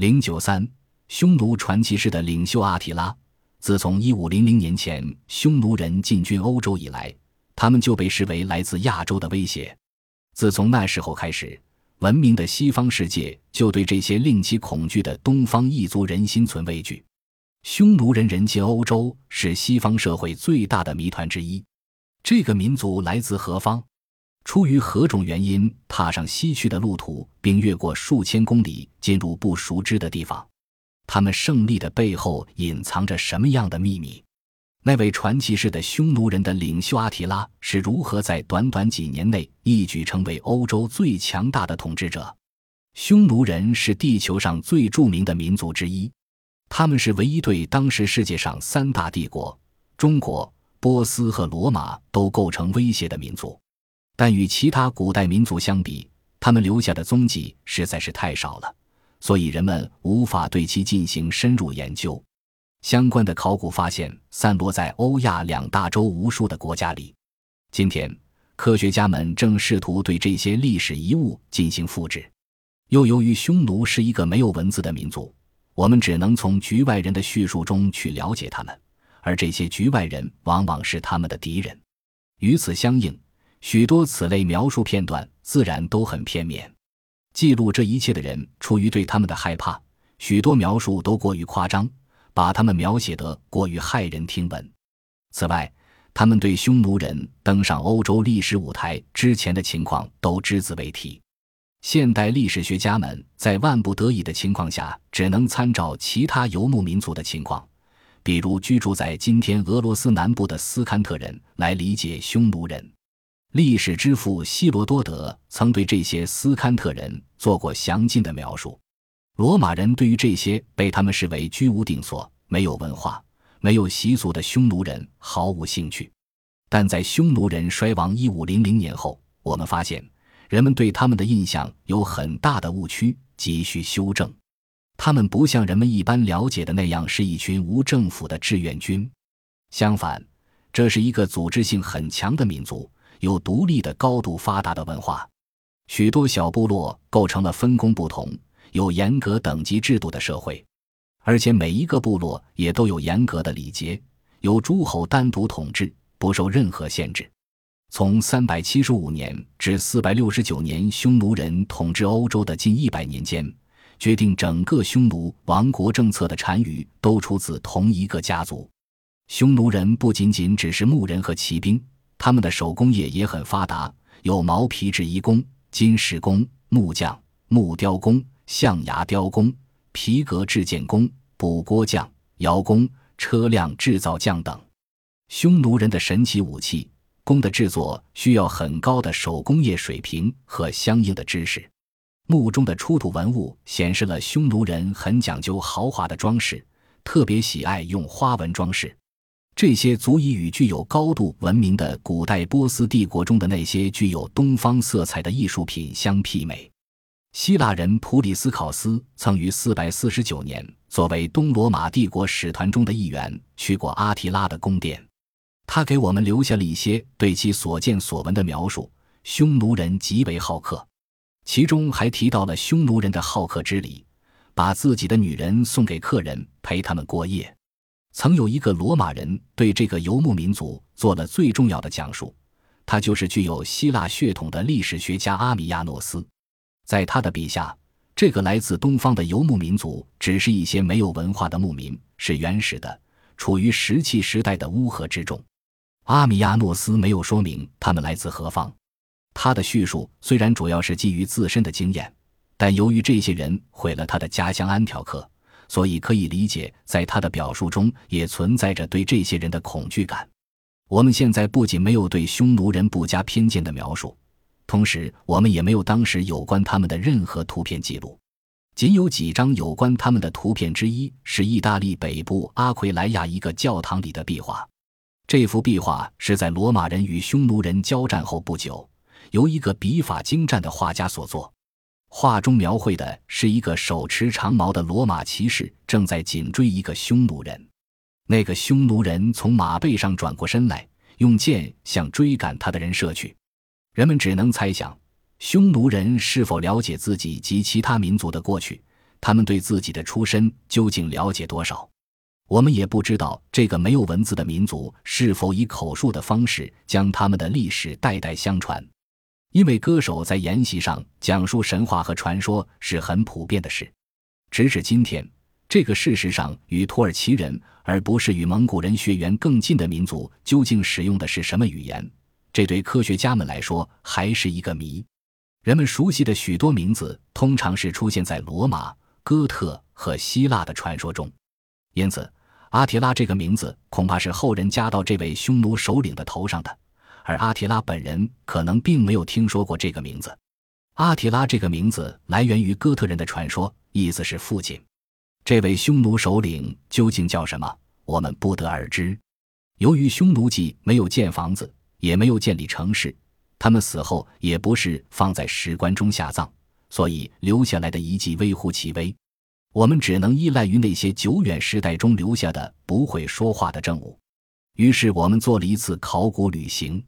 零九三，匈奴传奇式的领袖阿提拉。自从一五零零年前匈奴人进军欧洲以来，他们就被视为来自亚洲的威胁。自从那时候开始，文明的西方世界就对这些令其恐惧的东方异族人心存畏惧。匈奴人人进欧洲是西方社会最大的谜团之一。这个民族来自何方？出于何种原因踏上西去的路途，并越过数千公里进入不熟知的地方？他们胜利的背后隐藏着什么样的秘密？那位传奇式的匈奴人的领袖阿提拉是如何在短短几年内一举成为欧洲最强大的统治者？匈奴人是地球上最著名的民族之一。他们是唯一对当时世界上三大帝国——中国、波斯和罗马都构成威胁的民族，但与其他古代民族相比，他们留下的踪迹实在是太少了，所以人们无法对其进行深入研究。相关的考古发现散落在欧亚两大洲无数的国家里。今天，科学家们正试图对这些历史遗物进行复制。又由于匈奴是一个没有文字的民族。我们只能从局外人的叙述中去了解他们，而这些局外人往往是他们的敌人。与此相应，许多此类描述片段自然都很片面。记录这一切的人出于对他们的害怕，许多描述都过于夸张，把他们描写得过于骇人听闻。此外，他们对匈奴人登上欧洲历史舞台之前的情况都只字未提。现代历史学家们在万不得已的情况下，只能参照其他游牧民族的情况，比如居住在今天俄罗斯南部的斯堪特人，来理解匈奴人。历史之父希罗多德曾对这些斯堪特人做过详尽的描述。罗马人对于这些被他们视为居无定所、没有文化、没有习俗的匈奴人毫无兴趣，但在匈奴人衰亡一五零零年后，我们发现。人们对他们的印象有很大的误区，急需修正。他们不像人们一般了解的那样是一群无政府的志愿军，相反，这是一个组织性很强的民族，有独立的、高度发达的文化。许多小部落构成了分工不同、有严格等级制度的社会，而且每一个部落也都有严格的礼节，由诸侯单独统治，不受任何限制。从三百七十五年至四百六十九年，匈奴人统治欧洲的近一百年间，决定整个匈奴王国政策的单于都出自同一个家族。匈奴人不仅仅只是牧人和骑兵，他们的手工业也很发达，有毛皮制衣工、金石工、木匠、木雕工、象牙雕工、皮革制件工、补锅匠、窑工、车辆制造匠等。匈奴人的神奇武器。弓的制作需要很高的手工业水平和相应的知识。墓中的出土文物显示了匈奴人很讲究豪华的装饰，特别喜爱用花纹装饰。这些足以与具有高度文明的古代波斯帝国中的那些具有东方色彩的艺术品相媲美。希腊人普里斯考斯曾于449年作为东罗马帝国使团中的一员去过阿提拉的宫殿。他给我们留下了一些对其所见所闻的描述。匈奴人极为好客，其中还提到了匈奴人的好客之礼，把自己的女人送给客人陪他们过夜。曾有一个罗马人对这个游牧民族做了最重要的讲述，他就是具有希腊血统的历史学家阿米亚诺斯。在他的笔下，这个来自东方的游牧民族只是一些没有文化的牧民，是原始的，处于石器时代的乌合之众。阿米亚诺斯没有说明他们来自何方。他的叙述虽然主要是基于自身的经验，但由于这些人毁了他的家乡安条克，所以可以理解，在他的表述中也存在着对这些人的恐惧感。我们现在不仅没有对匈奴人不加偏见的描述，同时我们也没有当时有关他们的任何图片记录，仅有几张有关他们的图片之一是意大利北部阿奎莱亚一个教堂里的壁画。这幅壁画是在罗马人与匈奴人交战后不久，由一个笔法精湛的画家所作。画中描绘的是一个手持长矛的罗马骑士正在紧追一个匈奴人。那个匈奴人从马背上转过身来，用剑向追赶他的人射去。人们只能猜想，匈奴人是否了解自己及其他民族的过去，他们对自己的出身究竟了解多少。我们也不知道这个没有文字的民族是否以口述的方式将他们的历史代代相传。因为歌手在筵席上讲述神话和传说是很普遍的事，直至今天，这个事实上与土耳其人而不是与蒙古人血缘更近的民族究竟使用的是什么语言，这对科学家们来说还是一个谜。人们熟悉的许多名字通常是出现在罗马、哥特和希腊的传说中，因此。阿提拉这个名字恐怕是后人加到这位匈奴首领的头上的，而阿提拉本人可能并没有听说过这个名字。阿提拉这个名字来源于哥特人的传说，意思是父亲。这位匈奴首领究竟叫什么，我们不得而知。由于匈奴既没有建房子，也没有建立城市，他们死后也不是放在石棺中下葬，所以留下来的遗迹微乎其微。我们只能依赖于那些久远时代中留下的不会说话的证物。于是，我们做了一次考古旅行。